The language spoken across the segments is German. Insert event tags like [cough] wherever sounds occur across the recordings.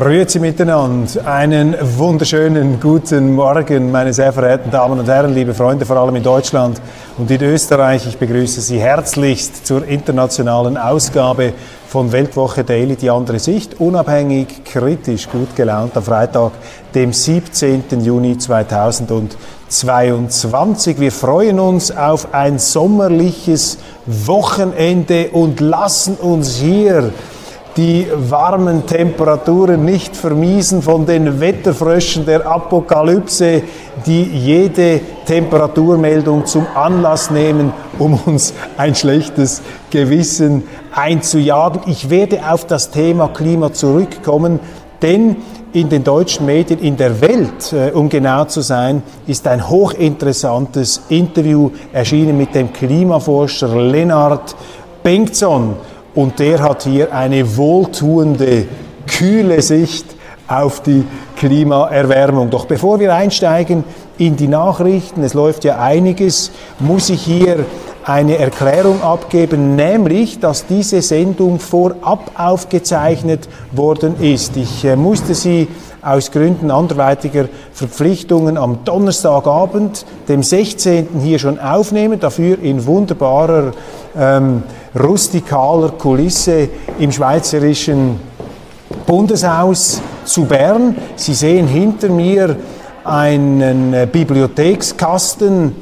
Grüezi miteinander. Einen wunderschönen guten Morgen, meine sehr verehrten Damen und Herren, liebe Freunde, vor allem in Deutschland und in Österreich. Ich begrüße Sie herzlichst zur internationalen Ausgabe von Weltwoche Daily, die andere Sicht, unabhängig, kritisch, gut gelaunt am Freitag, dem 17. Juni 2022. Wir freuen uns auf ein sommerliches Wochenende und lassen uns hier die warmen Temperaturen nicht vermiesen von den Wetterfröschen der Apokalypse, die jede Temperaturmeldung zum Anlass nehmen, um uns ein schlechtes Gewissen einzujagen. Ich werde auf das Thema Klima zurückkommen, denn in den deutschen Medien in der Welt, äh, um genau zu sein, ist ein hochinteressantes Interview erschienen mit dem Klimaforscher Lennart Bengtson. Und der hat hier eine wohltuende, kühle Sicht auf die Klimaerwärmung. Doch bevor wir einsteigen in die Nachrichten, es läuft ja einiges, muss ich hier eine Erklärung abgeben, nämlich, dass diese Sendung vorab aufgezeichnet worden ist. Ich äh, musste sie aus Gründen anderweitiger Verpflichtungen am Donnerstagabend, dem 16. hier schon aufnehmen, dafür in wunderbarer ähm, rustikaler Kulisse im schweizerischen Bundeshaus zu Bern. Sie sehen hinter mir einen äh, Bibliothekskasten,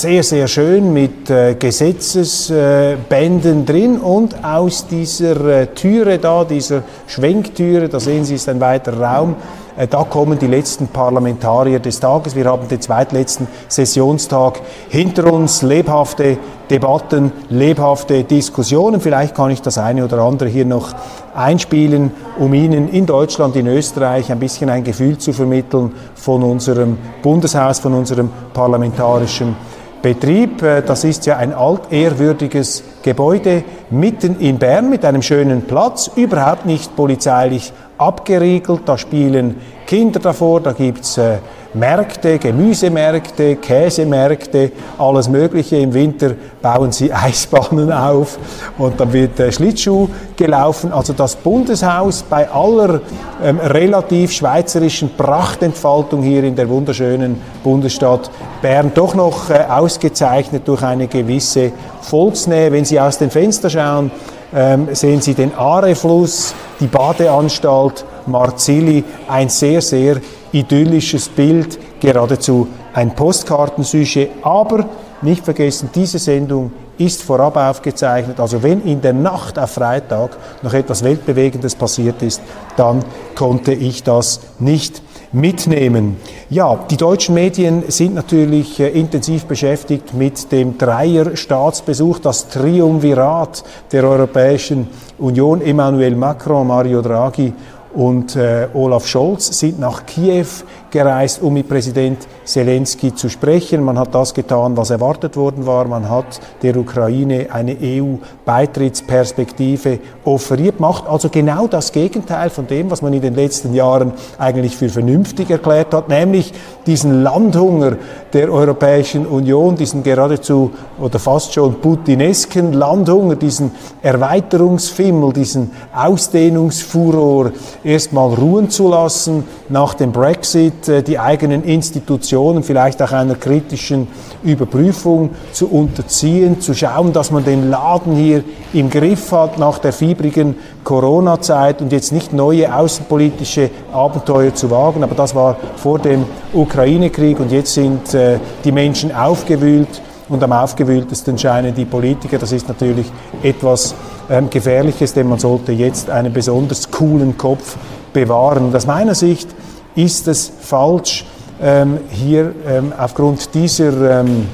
sehr, sehr schön mit äh, Gesetzesbänden äh, drin und aus dieser äh, Türe da, dieser Schwenktüre, da sehen Sie, ist ein weiter Raum, äh, da kommen die letzten Parlamentarier des Tages. Wir haben den zweitletzten Sessionstag hinter uns. Lebhafte Debatten, lebhafte Diskussionen. Vielleicht kann ich das eine oder andere hier noch einspielen, um Ihnen in Deutschland, in Österreich ein bisschen ein Gefühl zu vermitteln von unserem Bundeshaus, von unserem parlamentarischen Betrieb. Äh, das ist ja ein altehrwürdiges Gebäude mitten in Bern mit einem schönen Platz, überhaupt nicht polizeilich abgeriegelt. Da spielen Kinder davor, da gibt's äh, Märkte, Gemüsemärkte, Käsemärkte, alles Mögliche. Im Winter bauen sie [laughs] Eisbahnen auf und dann wird äh, Schlittschuh gelaufen. Also das Bundeshaus bei aller ähm, relativ schweizerischen Prachtentfaltung hier in der wunderschönen Bundesstadt Bern doch noch äh, ausgezeichnet durch eine gewisse Volksnähe. Wenn Sie aus dem Fenster schauen, ähm, sehen Sie den Aare-Fluss, die Badeanstalt Marzili, ein sehr, sehr idyllisches Bild, geradezu ein Postkartensujet. Aber nicht vergessen, diese Sendung ist vorab aufgezeichnet. Also wenn in der Nacht auf Freitag noch etwas Weltbewegendes passiert ist, dann konnte ich das nicht mitnehmen. Ja, die deutschen Medien sind natürlich äh, intensiv beschäftigt mit dem Dreier-Staatsbesuch, das Triumvirat der Europäischen Union, Emmanuel Macron, Mario Draghi und äh, Olaf Scholz sind nach Kiew gereist, um mit Präsident Zelensky zu sprechen. Man hat das getan, was erwartet worden war. Man hat der Ukraine eine EU-Beitrittsperspektive offeriert, macht also genau das Gegenteil von dem, was man in den letzten Jahren eigentlich für vernünftig erklärt hat, nämlich diesen Landhunger der Europäischen Union, diesen geradezu oder fast schon putinesken Landhunger, diesen Erweiterungsfimmel, diesen Ausdehnungsfuror erstmal ruhen zu lassen, nach dem Brexit äh, die eigenen Institutionen vielleicht auch einer kritischen Überprüfung zu unterziehen, zu schauen, dass man den Laden hier im Griff hat nach der fiebrigen Corona-Zeit und jetzt nicht neue außenpolitische Abenteuer zu wagen. Aber das war vor dem Ukraine-Krieg und jetzt sind äh, die Menschen aufgewühlt und am aufgewühltesten scheinen die Politiker. Das ist natürlich etwas ähm, Gefährliches, denn man sollte jetzt einen besonders coolen Kopf bewahren. Und aus meiner Sicht ist es falsch, ähm, hier ähm, aufgrund dieser ähm,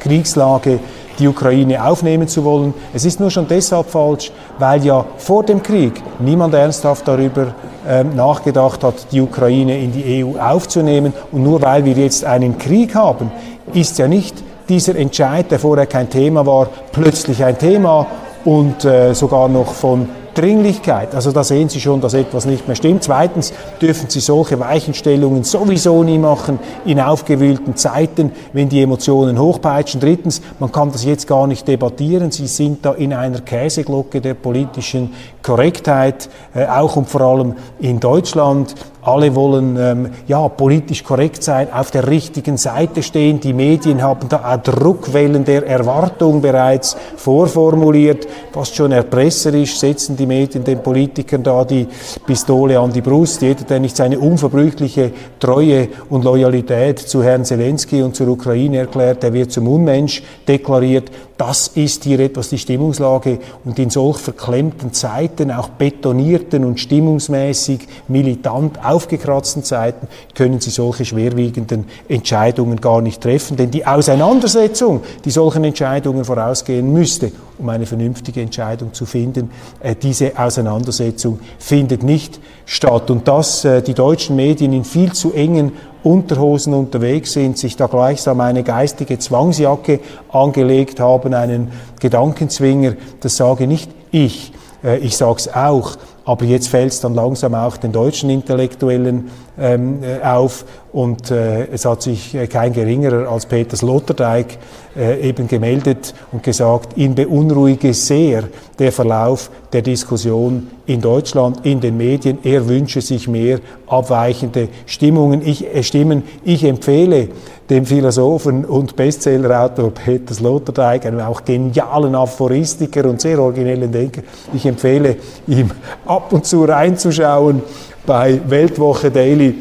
Kriegslage die Ukraine aufnehmen zu wollen. Es ist nur schon deshalb falsch, weil ja vor dem Krieg niemand ernsthaft darüber ähm, nachgedacht hat, die Ukraine in die EU aufzunehmen. Und nur weil wir jetzt einen Krieg haben, ist ja nicht dieser Entscheid, der vorher kein Thema war, plötzlich ein Thema und äh, sogar noch von Dringlichkeit. Also da sehen Sie schon, dass etwas nicht mehr stimmt. Zweitens dürfen Sie solche Weichenstellungen sowieso nie machen in aufgewühlten Zeiten, wenn die Emotionen hochpeitschen. Drittens, man kann das jetzt gar nicht debattieren. Sie sind da in einer Käseglocke der politischen Korrektheit, äh, auch und vor allem in Deutschland. Alle wollen ähm, ja, politisch korrekt sein, auf der richtigen Seite stehen. Die Medien haben da auch Druckwellen der Erwartung bereits vorformuliert. Fast schon erpresserisch setzen die Medien den Politikern da die Pistole an die Brust. Jeder, der nicht seine unverbrüchliche Treue und Loyalität zu Herrn Zelensky und zur Ukraine erklärt, der wird zum Unmensch deklariert. Das ist hier etwas die Stimmungslage und in solch verklemmten Zeiten, auch betonierten und stimmungsmäßig militant aufgekratzten Zeiten, können Sie solche schwerwiegenden Entscheidungen gar nicht treffen. Denn die Auseinandersetzung, die solchen Entscheidungen vorausgehen müsste, um eine vernünftige Entscheidung zu finden, äh, diese Auseinandersetzung findet nicht statt. Und dass äh, die deutschen Medien in viel zu engen Unterhosen unterwegs sind, sich da gleichsam eine geistige Zwangsjacke angelegt haben, einen Gedankenzwinger, das sage nicht ich. Äh, ich sage es auch, aber jetzt fällt es dann langsam auch den deutschen Intellektuellen ähm, äh, auf und äh, es hat sich äh, kein geringerer als Peter Sloterdijk äh, eben gemeldet und gesagt, ihn beunruhige sehr der Verlauf der Diskussion in Deutschland, in den Medien. Er wünsche sich mehr abweichende Stimmungen. Ich, äh, Stimmen. Ich empfehle dem Philosophen und Bestsellerautor Peter Sloterdijk, einem auch genialen Aphoristiker und sehr originellen Denker, ich empfehle ihm ab und zu reinzuschauen bei Weltwoche Daily.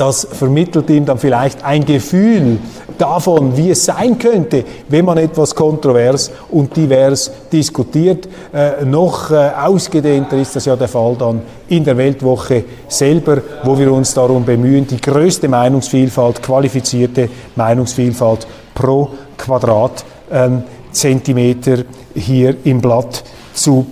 Das vermittelt ihm dann vielleicht ein Gefühl davon, wie es sein könnte, wenn man etwas kontrovers und divers diskutiert. Äh, noch äh, ausgedehnter ist das ja der Fall dann in der Weltwoche selber, wo wir uns darum bemühen, die größte Meinungsvielfalt, qualifizierte Meinungsvielfalt pro Quadratzentimeter ähm, hier im Blatt zu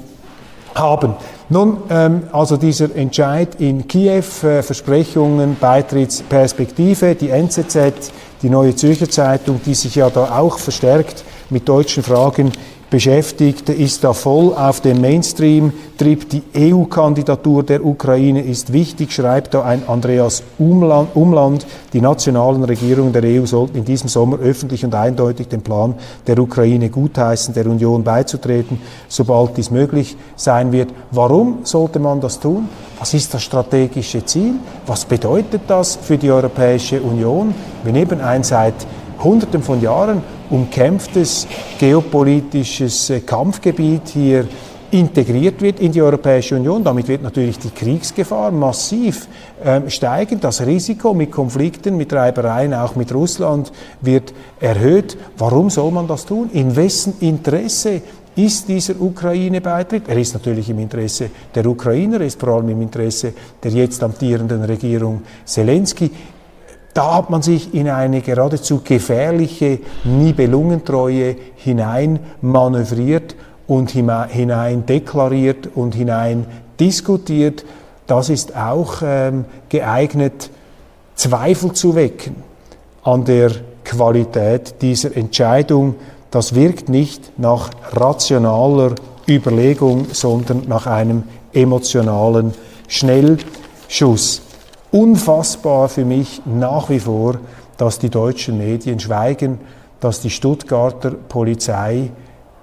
haben. Nun, ähm, also dieser Entscheid in Kiew, äh, Versprechungen, Beitrittsperspektive, die NZZ, die Neue Zürcher Zeitung, die sich ja da auch verstärkt mit deutschen Fragen beschäftigt, ist da voll auf dem Mainstream-Trip. Die EU-Kandidatur der Ukraine ist wichtig, schreibt da ein Andreas Umland, Umland. Die nationalen Regierungen der EU sollten in diesem Sommer öffentlich und eindeutig den Plan der Ukraine gutheißen, der Union beizutreten, sobald dies möglich sein wird. Warum sollte man das tun? Was ist das strategische Ziel? Was bedeutet das für die Europäische Union, wenn eben ein seit Hunderten von Jahren umkämpftes geopolitisches äh, Kampfgebiet hier integriert wird in die Europäische Union. Damit wird natürlich die Kriegsgefahr massiv ähm, steigen. Das Risiko mit Konflikten, mit Reibereien, auch mit Russland wird erhöht. Warum soll man das tun? In wessen Interesse ist dieser Ukraine-Beitritt? Er ist natürlich im Interesse der Ukrainer, er ist vor allem im Interesse der jetzt amtierenden Regierung Zelensky. Da hat man sich in eine geradezu gefährliche Nibelungentreue hinein manövriert und hinein deklariert und hinein diskutiert. Das ist auch ähm, geeignet, Zweifel zu wecken an der Qualität dieser Entscheidung. Das wirkt nicht nach rationaler Überlegung, sondern nach einem emotionalen Schnellschuss unfassbar für mich nach wie vor, dass die deutschen Medien schweigen, dass die Stuttgarter Polizei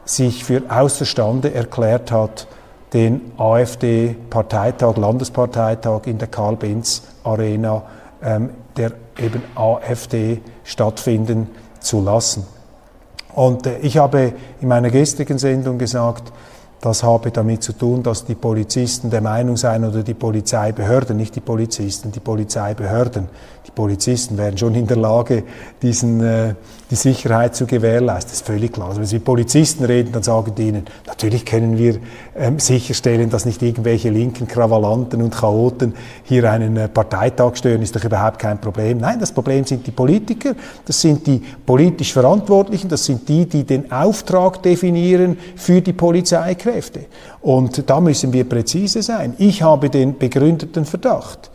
sich für außerstande erklärt hat, den AfD-Parteitag, Landesparteitag in der Karl-Benz-Arena ähm, der eben AfD stattfinden zu lassen. Und äh, ich habe in meiner gestrigen Sendung gesagt, das habe damit zu tun, dass die Polizisten der Meinung seien oder die Polizeibehörden, nicht die Polizisten, die Polizeibehörden. Die Polizisten wären schon in der Lage, diesen, äh, die Sicherheit zu gewährleisten. Das ist völlig klar. Also wenn Sie mit Polizisten reden, dann sagen die Ihnen, natürlich können wir ähm, sicherstellen, dass nicht irgendwelche linken Krawallanten und Chaoten hier einen äh, Parteitag stören, ist doch überhaupt kein Problem. Nein, das Problem sind die Politiker, das sind die politisch Verantwortlichen, das sind die, die den Auftrag definieren für die Polizeikräfte. Kräfte. Und da müssen wir präzise sein. Ich habe den begründeten Verdacht,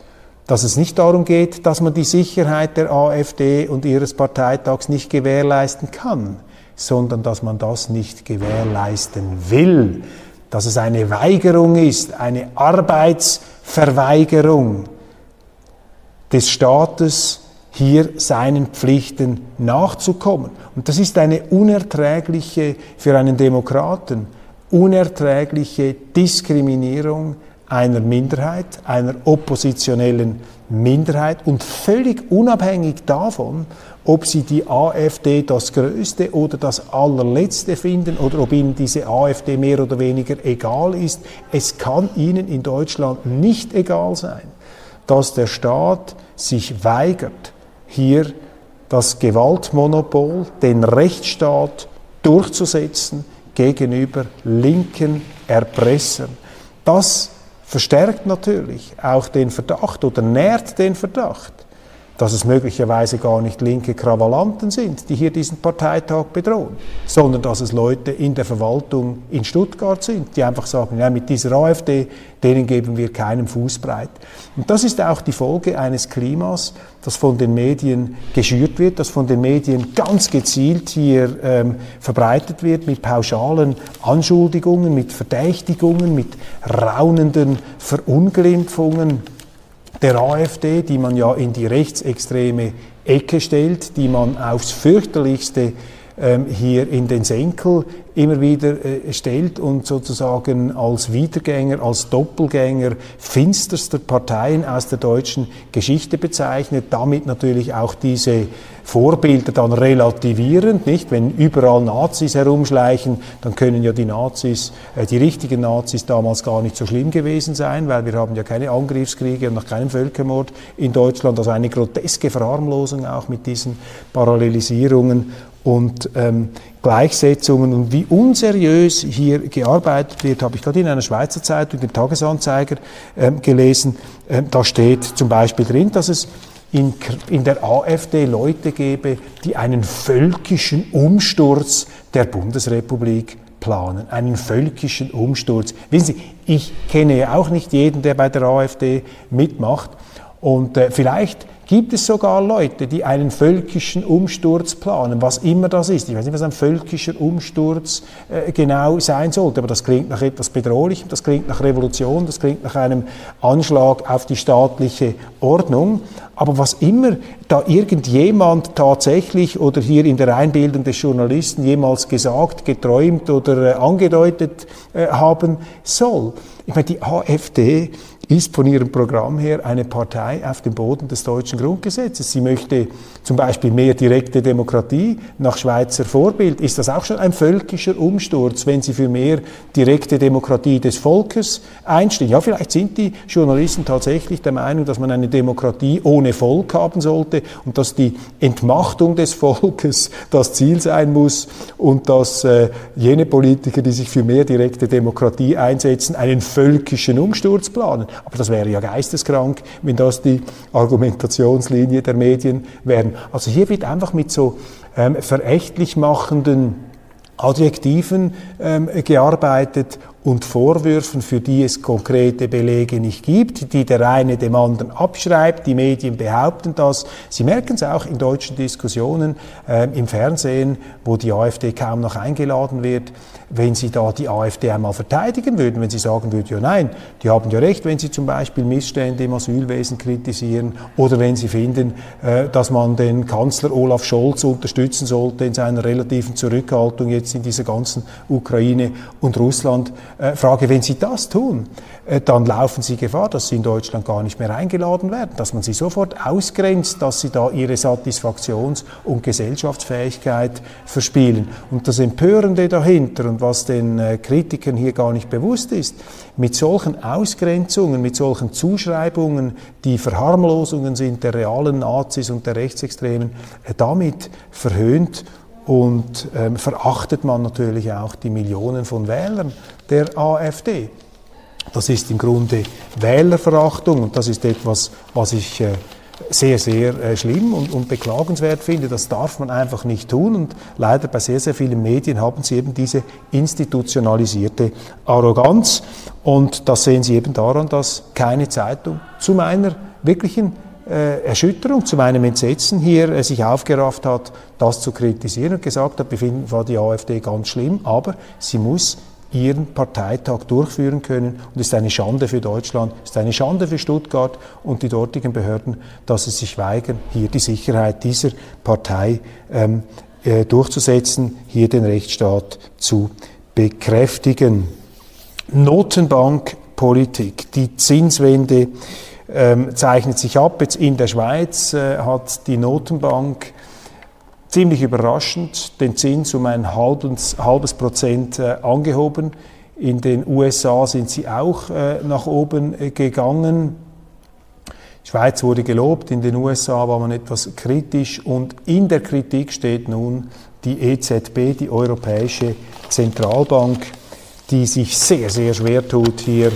dass es nicht darum geht, dass man die Sicherheit der AfD und ihres Parteitags nicht gewährleisten kann, sondern dass man das nicht gewährleisten will, dass es eine Weigerung ist, eine Arbeitsverweigerung des Staates, hier seinen Pflichten nachzukommen. Und das ist eine unerträgliche für einen Demokraten unerträgliche Diskriminierung einer Minderheit, einer oppositionellen Minderheit und völlig unabhängig davon, ob sie die AfD das Größte oder das Allerletzte finden oder ob ihnen diese AfD mehr oder weniger egal ist. Es kann ihnen in Deutschland nicht egal sein, dass der Staat sich weigert, hier das Gewaltmonopol, den Rechtsstaat durchzusetzen, gegenüber linken Erpressern. Das verstärkt natürlich auch den Verdacht oder nährt den Verdacht, dass es möglicherweise gar nicht linke Krawallanten sind, die hier diesen Parteitag bedrohen, sondern dass es Leute in der Verwaltung in Stuttgart sind, die einfach sagen, ja, mit dieser AfD, denen geben wir keinen Fuß breit. Und das ist auch die Folge eines Klimas, das von den Medien geschürt wird, das von den Medien ganz gezielt hier ähm, verbreitet wird mit pauschalen Anschuldigungen, mit Verdächtigungen, mit raunenden Verunglimpfungen der AfD, die man ja in die rechtsextreme Ecke stellt, die man aufs fürchterlichste hier in den Senkel immer wieder äh, stellt und sozusagen als Wiedergänger, als Doppelgänger finsterster Parteien aus der deutschen Geschichte bezeichnet, damit natürlich auch diese Vorbilder dann relativierend, nicht? Wenn überall Nazis herumschleichen, dann können ja die Nazis, äh, die richtigen Nazis damals gar nicht so schlimm gewesen sein, weil wir haben ja keine Angriffskriege und noch keinen Völkermord in Deutschland, also eine groteske Verharmlosung auch mit diesen Parallelisierungen und ähm, Gleichsetzungen und wie unseriös hier gearbeitet wird, habe ich gerade in einer Schweizer Zeitung, dem Tagesanzeiger, ähm, gelesen. Ähm, da steht zum Beispiel drin, dass es in, in der AfD Leute gebe, die einen völkischen Umsturz der Bundesrepublik planen, einen völkischen Umsturz. Wissen Sie, ich kenne ja auch nicht jeden, der bei der AfD mitmacht. Und äh, vielleicht gibt es sogar Leute, die einen völkischen Umsturz planen, was immer das ist. Ich weiß nicht, was ein völkischer Umsturz äh, genau sein sollte, aber das klingt nach etwas Bedrohlichem, das klingt nach Revolution, das klingt nach einem Anschlag auf die staatliche Ordnung. Aber was immer da irgendjemand tatsächlich oder hier in der Einbildung des Journalisten jemals gesagt, geträumt oder äh, angedeutet äh, haben soll. Ich meine, die AfD ist von ihrem Programm her eine Partei auf dem Boden des deutschen Grundgesetzes. Sie möchte zum Beispiel mehr direkte Demokratie nach Schweizer Vorbild. Ist das auch schon ein völkischer Umsturz, wenn sie für mehr direkte Demokratie des Volkes einstehen? Ja, vielleicht sind die Journalisten tatsächlich der Meinung, dass man eine Demokratie ohne Volk haben sollte und dass die Entmachtung des Volkes das Ziel sein muss und dass äh, jene Politiker, die sich für mehr direkte Demokratie einsetzen, einen völkischen Umsturz planen. Aber das wäre ja geisteskrank, wenn das die Argumentationslinie der Medien wären. Also hier wird einfach mit so ähm, verächtlich machenden Adjektiven ähm, gearbeitet und Vorwürfen, für die es konkrete Belege nicht gibt, die der eine dem anderen abschreibt. Die Medien behaupten das. Sie merken es auch in deutschen Diskussionen äh, im Fernsehen, wo die AfD kaum noch eingeladen wird wenn Sie da die AfD einmal verteidigen würden, wenn Sie sagen würden, ja nein, die haben ja recht, wenn Sie zum Beispiel Missstände im Asylwesen kritisieren oder wenn Sie finden, äh, dass man den Kanzler Olaf Scholz unterstützen sollte in seiner relativen Zurückhaltung jetzt in dieser ganzen Ukraine- und Russland- Äh, Frage, wenn Sie das tun, äh, dann laufen Sie Gefahr, dass Sie in Deutschland gar nicht mehr eingeladen werden, dass man Sie sofort ausgrenzt, dass Sie da Ihre Satisfaktions- und Gesellschaftsfähigkeit verspielen. Und das Empörende dahinter und was den äh, Kritikern hier gar nicht bewusst ist, mit solchen Ausgrenzungen, mit solchen Zuschreibungen, die Verharmlosungen sind der realen Nazis und der Rechtsextremen, damit verhöhnt und ähm, verachtet man natürlich auch die Millionen von Wählern der AfD. Das ist im Grunde Wählerverachtung und das ist etwas, was ich äh, sehr, sehr äh, schlimm und, und, beklagenswert finde. Das darf man einfach nicht tun und leider bei sehr, sehr vielen Medien haben sie eben diese institutionalisierte Arroganz und das sehen Sie eben daran, dass keine Zeitung zu meiner wirklichen Erschütterung, zu meinem Entsetzen hier äh, sich aufgerafft hat, das zu kritisieren und gesagt hat, wir finden zwar die AfD ganz schlimm, aber sie muss ihren Parteitag durchführen können. Und ist eine Schande für Deutschland, ist eine Schande für Stuttgart und die dortigen Behörden, dass sie sich weigern, hier die Sicherheit dieser Partei ähm, äh, durchzusetzen, hier den Rechtsstaat zu bekräftigen. Notenbankpolitik, die Zinswende ähm, zeichnet sich ab. Jetzt in der Schweiz äh, hat die Notenbank ziemlich überraschend den Zins um ein halbes, halbes Prozent äh, angehoben. In den USA sind sie auch äh, nach oben gegangen. Die Schweiz wurde gelobt, in den USA war man etwas kritisch und in der Kritik steht nun die EZB, die Europäische Zentralbank, die sich sehr, sehr schwer tut, hier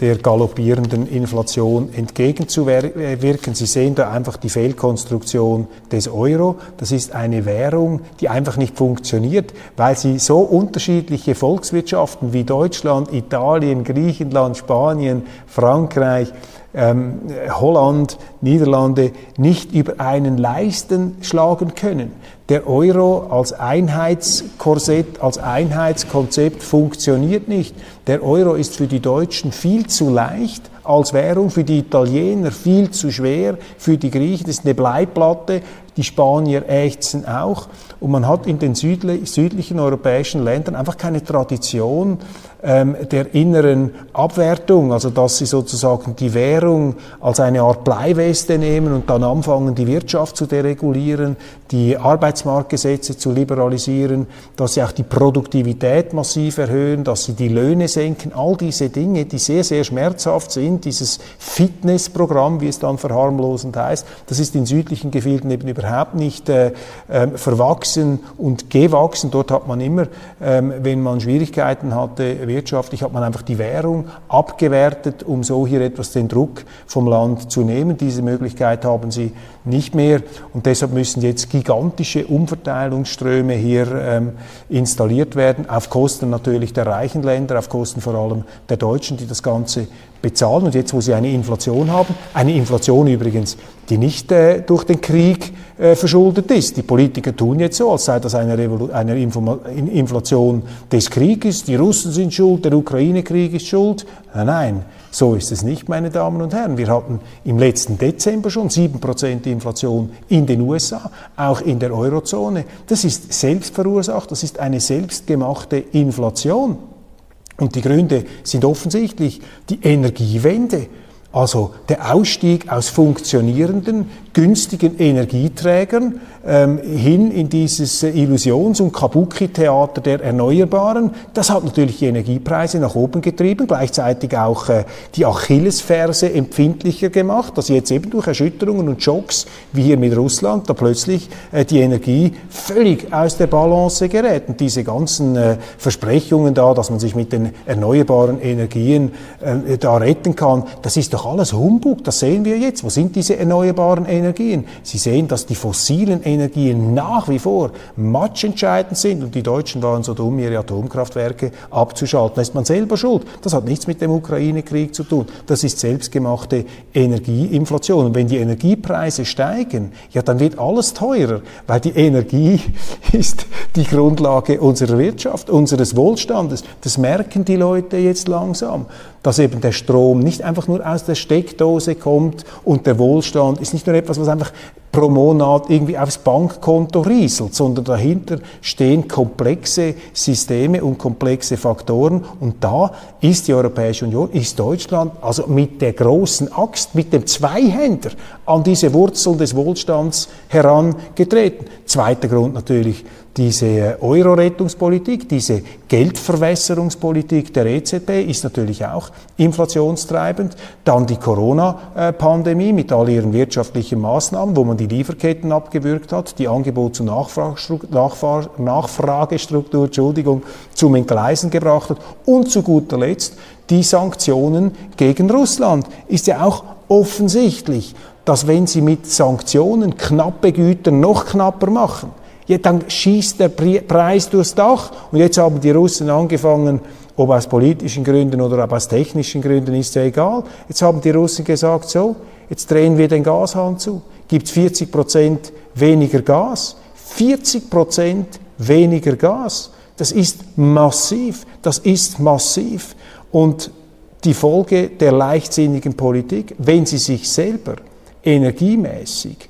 der galoppierenden Inflation entgegenzuwirken. Sie sehen da einfach die Fehlkonstruktion des Euro. Das ist eine Währung, die einfach nicht funktioniert, weil sie so unterschiedliche Volkswirtschaften wie Deutschland, Italien, Griechenland, Spanien, Frankreich, ähm, Holland, Niederlande nicht über einen Leisten schlagen können. Der Euro als Einheitskorsett, als Einheitskonzept funktioniert nicht. Der Euro ist für die Deutschen viel zu leicht als Währung, für die Italiener viel zu schwer, für die Griechen ist eine Bleiplatte, die Spanier ächzen auch. Und man hat in den südlichen europäischen Ländern einfach keine Tradition ähm, der inneren Abwertung, also dass sie sozusagen die Währung als eine Art Bleiweste nehmen und dann anfangen, die Wirtschaft zu deregulieren, die Arbeitsmarktgesetze zu liberalisieren, dass sie auch die Produktivität massiv erhöhen, dass sie die Löhne senken, all diese Dinge, die sehr, sehr schmerzhaft sind, dieses Fitnessprogramm, wie es dann verharmlosend heißt, das ist in südlichen Gefilden eben überhaupt nicht äh, äh, verwachsen und gewachsen. Dort hat man immer, äh, wenn man Schwierigkeiten hatte, wirtschaftlich hat man einfach die Währung abgewertet, um so hier etwas den Druck vom Land zu nehmen. Diese Möglichkeit haben sie nicht mehr und deshalb müssen jetzt gigantische Umverteilungsströme hier ähm, installiert werden, auf Kosten natürlich der reichen Länder, auf Kosten vor allem der Deutschen, die das Ganze bezahlen. Und jetzt, wo sie eine Inflation haben, eine Inflation übrigens, die nicht äh, durch den Krieg äh, verschuldet ist. Die Politiker tun jetzt so, als sei das eine, Revolu eine Inflation des Krieges. Die Russen sind schuld, der Ukraine-Krieg ist schuld. Nein, nein, so ist es nicht, meine Damen und Herren. Wir hatten im letzten Dezember schon 7% Inflation in den USA, auch in der Eurozone. Das ist selbst verursacht, das ist eine selbstgemachte Inflation. Und die Gründe sind offensichtlich die Energiewende, also der Ausstieg aus funktionierenden, günstigen Energieträgern ähm, hin in dieses äh, Illusions- und Kabuki-Theater der Erneuerbaren. Das hat natürlich die Energiepreise nach oben getrieben, gleichzeitig auch äh, die Achillesferse empfindlicher gemacht, dass jetzt eben durch Erschütterungen und Schocks, wie hier mit Russland, da plötzlich äh, die Energie völlig aus der Balance gerät. Und diese ganzen äh, Versprechungen da, dass man sich mit den erneuerbaren Energien äh, da retten kann, das ist doch alles Humbug, das sehen wir jetzt. Wo sind diese erneuerbaren Energien? Sie sehen, dass die fossilen Energien nach wie vor matchentscheidend sind und die Deutschen waren so dumm, ihre Atomkraftwerke abzuschalten. Da ist man selber schuld. Das hat nichts mit dem Ukraine-Krieg zu tun. Das ist selbstgemachte Energieinflation. Und wenn die Energiepreise steigen, ja, dann wird alles teurer, weil die Energie [laughs] ist die Grundlage unserer Wirtschaft, unseres Wohlstandes. Das merken die Leute jetzt langsam, dass eben der Strom nicht einfach nur aus der Steckdose kommt und der Wohlstand ist nicht nur etwas, was einfach pro Monat irgendwie aufs Bankkonto rieselt, sondern dahinter stehen komplexe Systeme und komplexe Faktoren. Und da ist die Europäische Union, ist Deutschland also mit der großen Axt, mit dem Zweihänder an diese Wurzeln des Wohlstands herangetreten. Zweiter Grund natürlich diese Euro-Rettungspolitik, diese Geldverwässerungspolitik der EZB ist natürlich auch inflationstreibend. Dann die Corona-Pandemie mit all ihren wirtschaftlichen Maßnahmen, wo man die Lieferketten abgewürgt hat, die Angebots- und Nachfragestruktur, Entschuldigung, zum Entgleisen gebracht hat. Und zu guter Letzt die Sanktionen gegen Russland. Ist ja auch offensichtlich, dass wenn Sie mit Sanktionen knappe Güter noch knapper machen, ja, dann schießt der Preis durchs Dach. Und jetzt haben die Russen angefangen, ob aus politischen Gründen oder ob aus technischen Gründen, ist ja egal. Jetzt haben die Russen gesagt, so, jetzt drehen wir den Gashahn zu. Gibt 40 Prozent weniger Gas. 40 Prozent weniger Gas. Das ist massiv. Das ist massiv. Und die Folge der leichtsinnigen Politik, wenn sie sich selber energiemäßig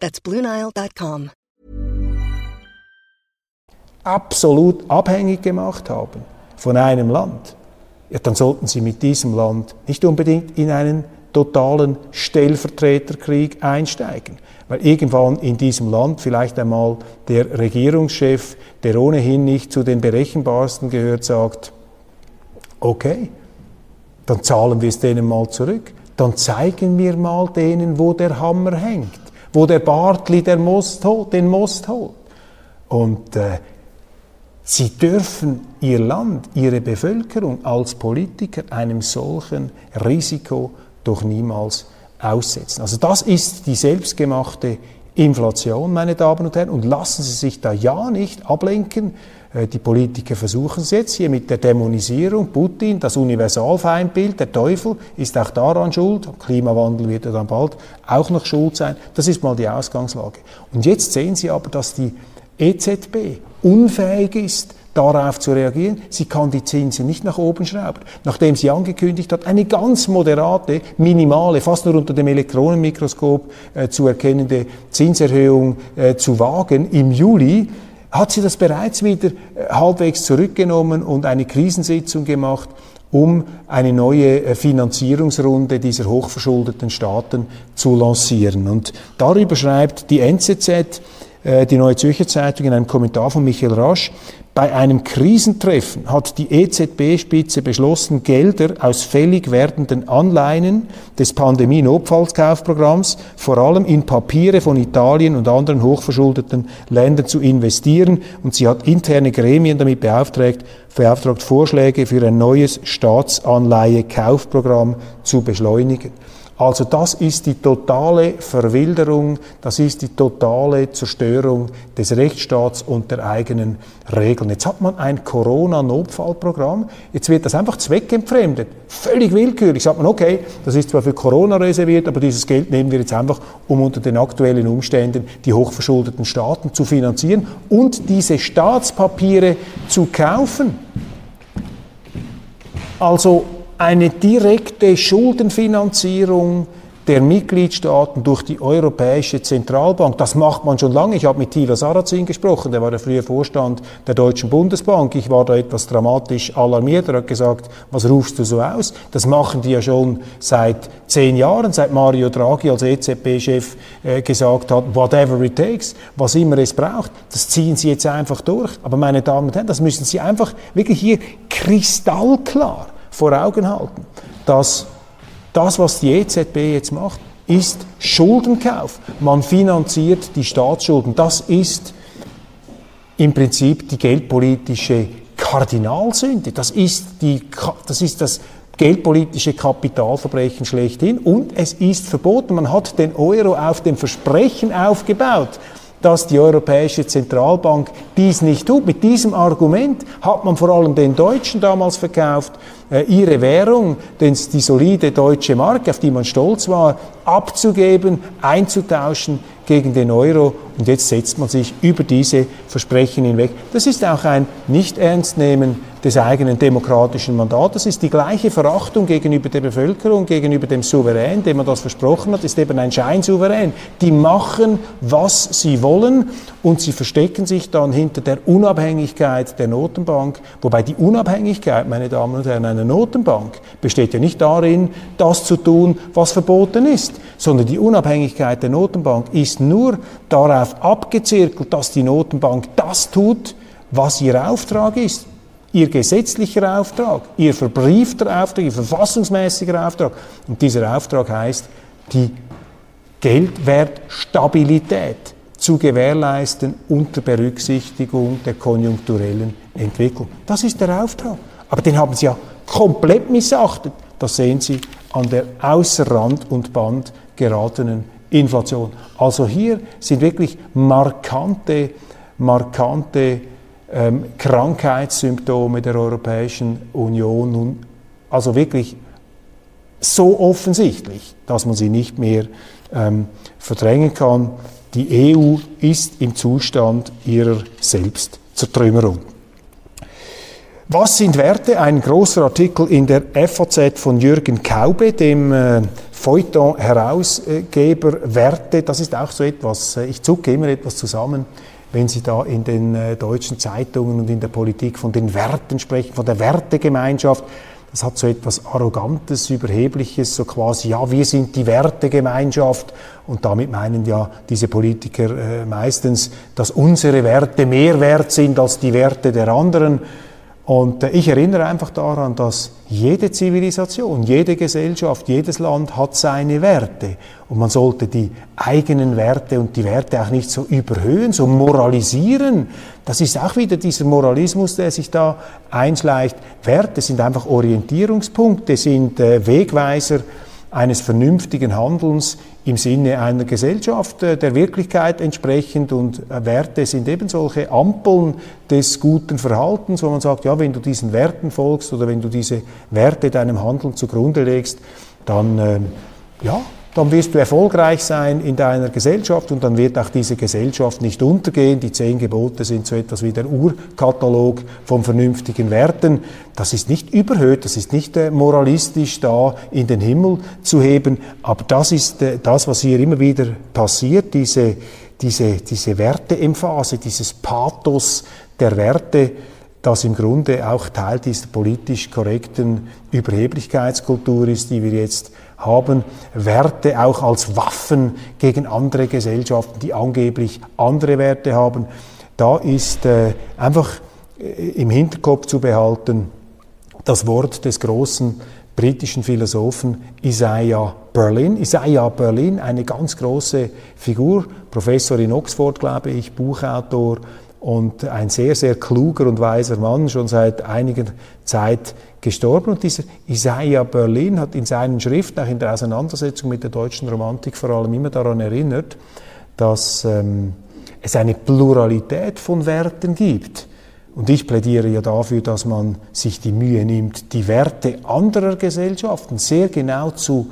That's BlueNile.com. Absolut abhängig gemacht haben von einem Land, ja, dann sollten Sie mit diesem Land nicht unbedingt in einen totalen Stellvertreterkrieg einsteigen. Weil irgendwann in diesem Land vielleicht einmal der Regierungschef, der ohnehin nicht zu den berechenbarsten gehört, sagt, okay, dann zahlen wir es denen mal zurück. Dann zeigen wir mal denen, wo der Hammer hängt, wo der Bartli der Most holt, den Most holt. Und äh, sie dürfen ihr Land, ihre Bevölkerung als Politiker einem solchen Risiko doch niemals aussetzen. Also das ist die selbstgemachte Inflation, meine Damen und Herren, und lassen Sie sich da ja nicht ablenken. Äh, die Politiker versuchen es jetzt hier mit der Dämonisierung. Putin, das Universalfeindbild, der Teufel ist auch daran schuld. Klimawandel wird er dann bald auch noch schuld sein. Das ist mal die Ausgangslage. Und jetzt sehen Sie aber, dass die EZB unfähig ist, darauf zu reagieren. Sie kann die Zinsen nicht nach oben schrauben. Nachdem sie angekündigt hat, eine ganz moderate, minimale, fast nur unter dem Elektronenmikroskop äh, zu erkennende Zinserhöhung äh, zu wagen im Juli, hat sie das bereits wieder äh, halbwegs zurückgenommen und eine Krisensitzung gemacht, um eine neue äh, Finanzierungsrunde dieser hochverschuldeten Staaten zu lancieren. Und darüber schreibt die NZZ, äh, die Neue Zürcher Zeitung in einem Kommentar von Michael Rasch, bei einem Krisentreffen hat die EZB-Spitze beschlossen, Gelder aus fällig werdenden Anleihen des Pandemie-Notfallskaufprogramms vor allem in Papiere von Italien und anderen hochverschuldeten Ländern zu investieren. Und sie hat interne Gremien damit beauftragt, beauftragt Vorschläge für ein neues Staatsanleihe-Kaufprogramm zu beschleunigen. Also das ist die totale Verwilderung, das ist die totale Zerstörung des Rechtsstaats und der eigenen Regeln. Jetzt hat man ein Corona-Notfallprogramm, jetzt wird das einfach zweckentfremdet, völlig willkürlich. Sagt man, okay, das ist zwar für Corona reserviert, aber dieses Geld nehmen wir jetzt einfach, um unter den aktuellen Umständen die hochverschuldeten Staaten zu finanzieren und diese Staatspapiere zu kaufen. Also eine direkte Schuldenfinanzierung der Mitgliedstaaten durch die Europäische Zentralbank. Das macht man schon lange. Ich habe mit Thilo Sarrazin gesprochen, der war der frühe Vorstand der Deutschen Bundesbank. Ich war da etwas dramatisch alarmiert. Er hat gesagt, was rufst du so aus? Das machen die ja schon seit zehn Jahren, seit Mario Draghi als EZB-Chef äh, gesagt hat, whatever it takes, was immer es braucht, das ziehen sie jetzt einfach durch. Aber meine Damen und Herren, das müssen sie einfach wirklich hier kristallklar vor Augen halten, dass das, was die EZB jetzt macht, ist Schuldenkauf. Man finanziert die Staatsschulden. Das ist im Prinzip die geldpolitische Kardinalsünde. Das ist, die, das, ist das geldpolitische Kapitalverbrechen schlechthin und es ist verboten. Man hat den Euro auf dem Versprechen aufgebaut, dass die Europäische Zentralbank dies nicht tut. Mit diesem Argument hat man vor allem den Deutschen damals verkauft, ihre Währung, denn die solide deutsche Mark, auf die man stolz war, abzugeben, einzutauschen gegen den Euro und jetzt setzt man sich über diese Versprechen hinweg. Das ist auch ein Nicht-Ernstnehmen des eigenen demokratischen Mandats. Das ist die gleiche Verachtung gegenüber der Bevölkerung, gegenüber dem Souverän, dem man das versprochen hat, ist eben ein Scheinsouverän. Die machen, was sie wollen und sie verstecken sich dann hinter der Unabhängigkeit der Notenbank. Wobei die Unabhängigkeit, meine Damen und Herren, einer Notenbank besteht ja nicht darin, das zu tun, was verboten ist, sondern die Unabhängigkeit der Notenbank ist nur darauf abgezirkelt, dass die Notenbank das tut, was ihr Auftrag ist ihr gesetzlicher Auftrag, ihr verbriefter Auftrag, ihr verfassungsmäßiger Auftrag. Und dieser Auftrag heißt, die Geldwertstabilität zu gewährleisten unter Berücksichtigung der konjunkturellen Entwicklung. Das ist der Auftrag. Aber den haben sie ja komplett missachtet. Das sehen Sie an der außer Rand und Band geratenen Inflation. Also hier sind wirklich markante, markante ähm, Krankheitssymptome der Europäischen Union nun also wirklich so offensichtlich, dass man sie nicht mehr ähm, verdrängen kann. Die EU ist im Zustand ihrer Selbstzertrümmerung. Was sind Werte? Ein großer Artikel in der FAZ von Jürgen Kaube, dem äh, Feuilleton-Herausgeber Werte. Das ist auch so etwas, äh, ich zucke immer etwas zusammen wenn Sie da in den äh, deutschen Zeitungen und in der Politik von den Werten sprechen, von der Wertegemeinschaft. Das hat so etwas Arrogantes, Überhebliches, so quasi, ja, wir sind die Wertegemeinschaft. Und damit meinen ja diese Politiker äh, meistens, dass unsere Werte mehr wert sind als die Werte der anderen. Und äh, ich erinnere einfach daran, dass jede Zivilisation, jede Gesellschaft, jedes Land hat seine Werte. Und man sollte die eigenen Werte und die Werte auch nicht so überhöhen, so moralisieren. Das ist auch wieder dieser Moralismus, der sich da einschleicht. Werte sind einfach Orientierungspunkte, sind äh, Wegweiser eines vernünftigen Handelns im Sinne einer Gesellschaft äh, der Wirklichkeit entsprechend und äh, Werte sind eben solche Ampeln des guten Verhaltens, wo man sagt, ja, wenn du diesen Werten folgst oder wenn du diese Werte deinem Handeln zugrunde legst, dann ähm, ja, dann wirst du erfolgreich sein in deiner Gesellschaft und dann wird auch diese Gesellschaft nicht untergehen. Die zehn Gebote sind so etwas wie der Urkatalog von vernünftigen Werten. Das ist nicht überhöht, das ist nicht äh, moralistisch da in den Himmel zu heben, aber das ist äh, das, was hier immer wieder passiert, diese, diese, diese Werteemphase, dieses Pathos der Werte, das im Grunde auch Teil dieser politisch korrekten Überheblichkeitskultur ist, die wir jetzt haben Werte auch als Waffen gegen andere Gesellschaften, die angeblich andere Werte haben. Da ist äh, einfach äh, im Hinterkopf zu behalten das Wort des großen britischen Philosophen Isaiah Berlin. Isaiah Berlin, eine ganz große Figur, Professor in Oxford, glaube ich, Buchautor und ein sehr, sehr kluger und weiser Mann, schon seit einiger Zeit gestorben. Und dieser Isaiah Berlin hat in seinen Schriften, auch in der Auseinandersetzung mit der deutschen Romantik, vor allem immer daran erinnert, dass ähm, es eine Pluralität von Werten gibt. Und ich plädiere ja dafür, dass man sich die Mühe nimmt, die Werte anderer Gesellschaften sehr genau zu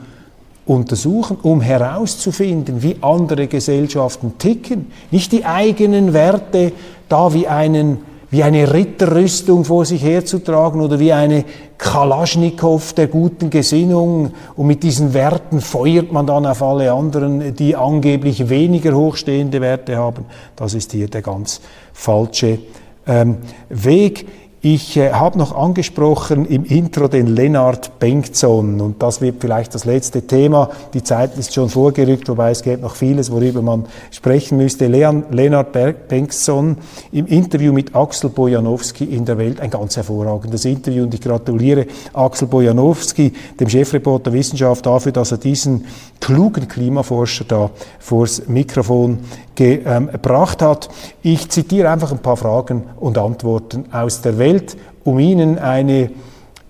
untersuchen, um herauszufinden, wie andere Gesellschaften ticken. Nicht die eigenen Werte da wie, einen, wie eine Ritterrüstung vor sich herzutragen oder wie eine Kalaschnikow der guten Gesinnung und mit diesen Werten feuert man dann auf alle anderen, die angeblich weniger hochstehende Werte haben. Das ist hier der ganz falsche ähm, Weg. Ich äh, habe noch angesprochen im Intro den Lennart Bengtson und das wird vielleicht das letzte Thema. Die Zeit ist schon vorgerückt, wobei es gibt noch vieles, worüber man sprechen müsste. Leon, Lennart Bengtson im Interview mit Axel Bojanowski in der Welt, ein ganz hervorragendes Interview und ich gratuliere Axel Bojanowski, dem Chefreporter Wissenschaft, dafür, dass er diesen klugen Klimaforscher da vors Mikrofon gebracht hat. Ich zitiere einfach ein paar Fragen und Antworten aus der Welt, um Ihnen eine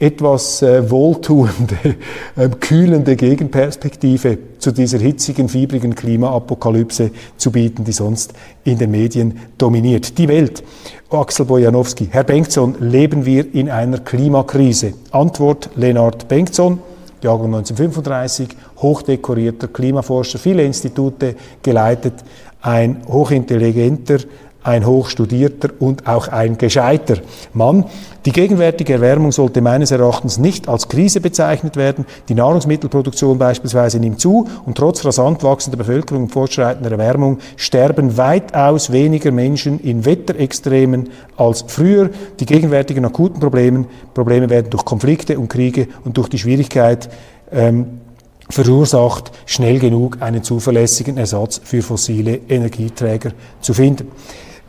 etwas äh, wohltuende, [laughs] äh, kühlende Gegenperspektive zu dieser hitzigen, fiebrigen Klimaapokalypse zu bieten, die sonst in den Medien dominiert. Die Welt. Axel Bojanowski. Herr Bengtson, leben wir in einer Klimakrise? Antwort Lennart Bengtson. Jahrgang 1935, hochdekorierter Klimaforscher, viele Institute geleitet, ein hochintelligenter, ein hochstudierter und auch ein gescheiter Mann. Die gegenwärtige Erwärmung sollte meines Erachtens nicht als Krise bezeichnet werden. Die Nahrungsmittelproduktion beispielsweise nimmt zu und trotz rasant wachsender Bevölkerung und fortschreitender Erwärmung sterben weitaus weniger Menschen in Wetterextremen als früher. Die gegenwärtigen akuten Probleme, Probleme werden durch Konflikte und Kriege und durch die Schwierigkeit ähm, verursacht, schnell genug einen zuverlässigen Ersatz für fossile Energieträger zu finden.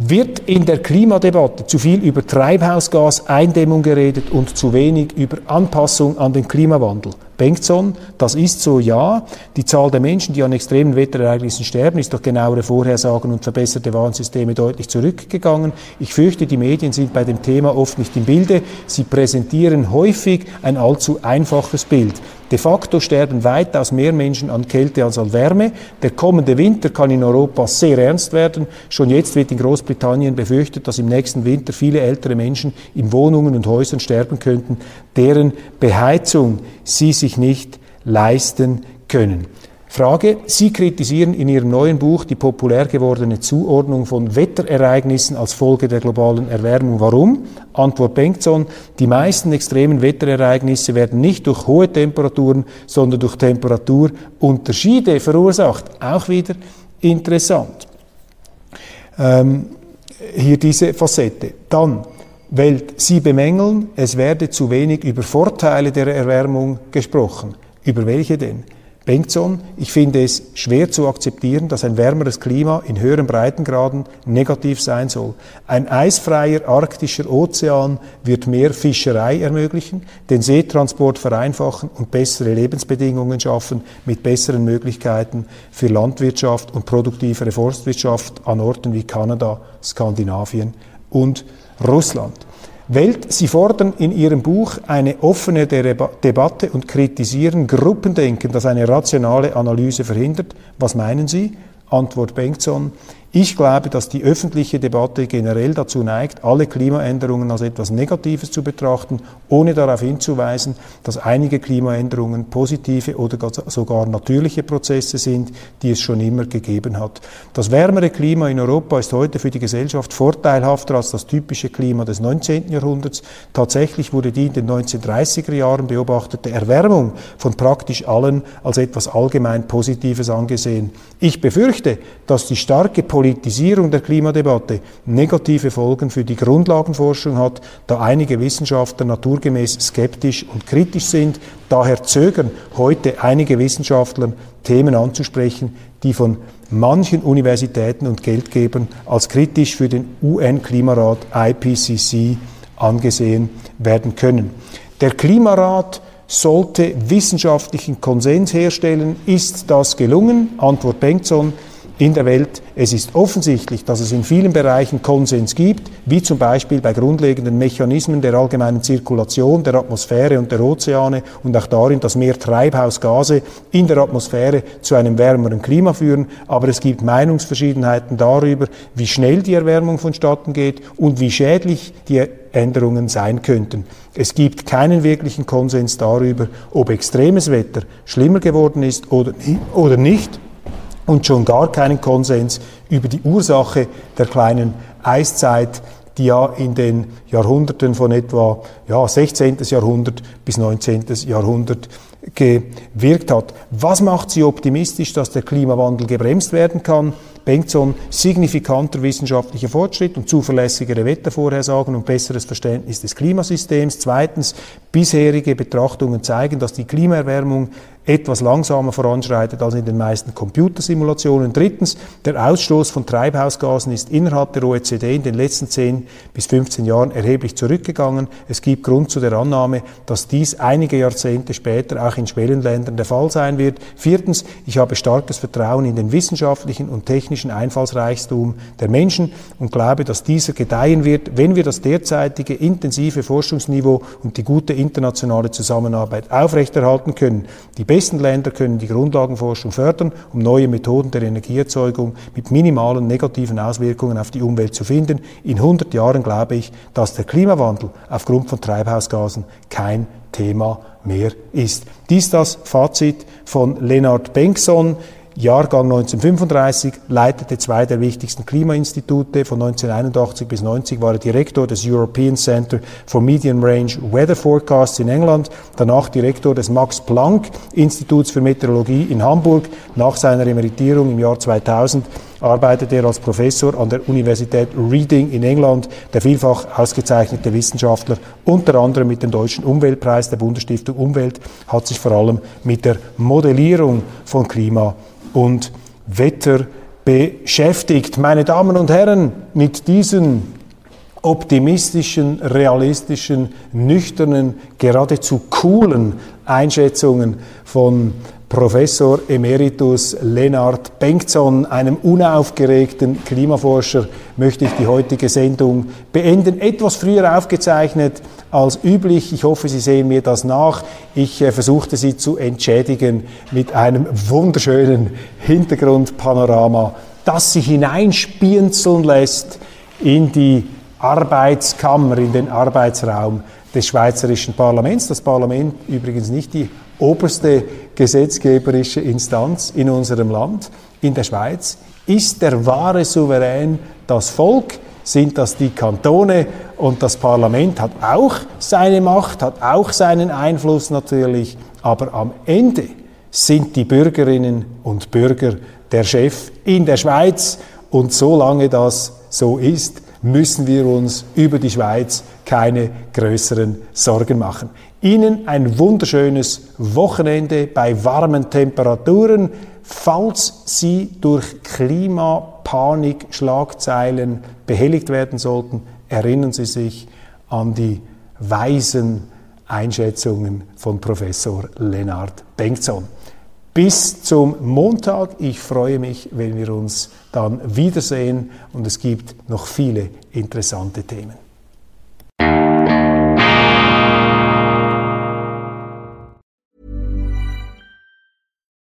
Wird in der Klimadebatte zu viel über Treibhausgaseindämmung geredet und zu wenig über Anpassung an den Klimawandel? Bengtson, das ist so, ja. Die Zahl der Menschen, die an extremen Wetterereignissen sterben, ist durch genauere Vorhersagen und verbesserte Warnsysteme deutlich zurückgegangen. Ich fürchte, die Medien sind bei dem Thema oft nicht im Bilde. Sie präsentieren häufig ein allzu einfaches Bild. De facto sterben weitaus mehr Menschen an Kälte als an Wärme. Der kommende Winter kann in Europa sehr ernst werden. Schon jetzt wird in Großbritannien befürchtet, dass im nächsten Winter viele ältere Menschen in Wohnungen und Häusern sterben könnten, deren Beheizung sie sich nicht leisten können. Frage. Sie kritisieren in Ihrem neuen Buch die populär gewordene Zuordnung von Wetterereignissen als Folge der globalen Erwärmung. Warum? Antwort Bengtson. Die meisten extremen Wetterereignisse werden nicht durch hohe Temperaturen, sondern durch Temperaturunterschiede verursacht. Auch wieder interessant. Ähm, hier diese Facette. Dann Welt. Sie bemängeln, es werde zu wenig über Vorteile der Erwärmung gesprochen. Über welche denn? Bengtson, ich finde es schwer zu akzeptieren, dass ein wärmeres Klima in höheren Breitengraden negativ sein soll. Ein eisfreier arktischer Ozean wird mehr Fischerei ermöglichen, den Seetransport vereinfachen und bessere Lebensbedingungen schaffen mit besseren Möglichkeiten für Landwirtschaft und produktivere Forstwirtschaft an Orten wie Kanada, Skandinavien und Russland. Welt. Sie fordern in Ihrem Buch eine offene Debatte und kritisieren Gruppendenken, das eine rationale Analyse verhindert. Was meinen Sie? Antwort Bengtson. Ich glaube, dass die öffentliche Debatte generell dazu neigt, alle Klimaänderungen als etwas Negatives zu betrachten, ohne darauf hinzuweisen, dass einige Klimaänderungen positive oder sogar natürliche Prozesse sind, die es schon immer gegeben hat. Das wärmere Klima in Europa ist heute für die Gesellschaft vorteilhafter als das typische Klima des 19. Jahrhunderts. Tatsächlich wurde die in den 1930er Jahren beobachtete Erwärmung von praktisch allen als etwas allgemein Positives angesehen. Ich befürchte, dass die starke Politisierung der Klimadebatte negative Folgen für die Grundlagenforschung hat, da einige Wissenschaftler naturgemäß skeptisch und kritisch sind. Daher zögern heute einige Wissenschaftler, Themen anzusprechen, die von manchen Universitäten und Geldgebern als kritisch für den UN-Klimarat IPCC angesehen werden können. Der Klimarat sollte wissenschaftlichen Konsens herstellen. Ist das gelungen? Antwort Bengtson. In der Welt. Es ist offensichtlich, dass es in vielen Bereichen Konsens gibt, wie zum Beispiel bei grundlegenden Mechanismen der allgemeinen Zirkulation der Atmosphäre und der Ozeane und auch darin, dass mehr Treibhausgase in der Atmosphäre zu einem wärmeren Klima führen. Aber es gibt Meinungsverschiedenheiten darüber, wie schnell die Erwärmung vonstatten geht und wie schädlich die Änderungen sein könnten. Es gibt keinen wirklichen Konsens darüber, ob extremes Wetter schlimmer geworden ist oder nicht und schon gar keinen Konsens über die Ursache der kleinen Eiszeit, die ja in den Jahrhunderten von etwa ja, 16. Jahrhundert bis 19. Jahrhundert gewirkt hat. Was macht Sie optimistisch, dass der Klimawandel gebremst werden kann? Bengtson signifikanter wissenschaftlicher Fortschritt und zuverlässigere Wettervorhersagen und besseres Verständnis des Klimasystems. Zweitens, bisherige Betrachtungen zeigen, dass die Klimaerwärmung etwas langsamer voranschreitet als in den meisten Computersimulationen. Drittens, der Ausstoß von Treibhausgasen ist innerhalb der OECD in den letzten 10 bis 15 Jahren erheblich zurückgegangen. Es gibt Grund zu der Annahme, dass dies einige Jahrzehnte später auch in Schwellenländern der Fall sein wird. Viertens, ich habe starkes Vertrauen in den wissenschaftlichen und technischen Einfallsreichtum der Menschen und glaube, dass dieser gedeihen wird, wenn wir das derzeitige intensive Forschungsniveau und die gute internationale Zusammenarbeit aufrechterhalten können. Die besten Länder können die Grundlagenforschung fördern, um neue Methoden der Energieerzeugung mit minimalen negativen Auswirkungen auf die Umwelt zu finden. In 100 Jahren glaube ich, dass der Klimawandel aufgrund von Treibhausgasen kein Thema mehr ist. Dies das Fazit von Lennart Bengtsson. Jahrgang 1935, leitete zwei der wichtigsten Klimainstitute. Von 1981 bis 90 war er Direktor des European Center for Medium Range Weather Forecasts in England, danach Direktor des Max Planck Instituts für Meteorologie in Hamburg. Nach seiner Emeritierung im Jahr 2000 arbeitete er als Professor an der Universität Reading in England, der vielfach ausgezeichnete Wissenschaftler, unter anderem mit dem Deutschen Umweltpreis der Bundesstiftung Umwelt, hat sich vor allem mit der Modellierung von Klima und Wetter beschäftigt. Meine Damen und Herren, mit diesen optimistischen, realistischen, nüchternen, geradezu coolen Einschätzungen von Professor Emeritus Lennart Bengtson, einem unaufgeregten Klimaforscher, möchte ich die heutige Sendung beenden. Etwas früher aufgezeichnet als üblich. Ich hoffe, Sie sehen mir das nach. Ich äh, versuchte Sie zu entschädigen mit einem wunderschönen Hintergrundpanorama, das Sie hineinspienzeln lässt in die Arbeitskammer, in den Arbeitsraum des Schweizerischen Parlaments. Das Parlament übrigens nicht die oberste gesetzgeberische Instanz in unserem Land, in der Schweiz. Ist der wahre Souverän das Volk? Sind das die Kantone? Und das Parlament hat auch seine Macht, hat auch seinen Einfluss natürlich. Aber am Ende sind die Bürgerinnen und Bürger der Chef in der Schweiz. Und solange das so ist, müssen wir uns über die Schweiz keine größeren Sorgen machen. Ihnen ein wunderschönes Wochenende bei warmen Temperaturen. Falls Sie durch Klimapanik-Schlagzeilen behelligt werden sollten, erinnern Sie sich an die weisen Einschätzungen von Professor Lennart Bengtson. Bis zum Montag. Ich freue mich, wenn wir uns dann wiedersehen und es gibt noch viele interessante Themen.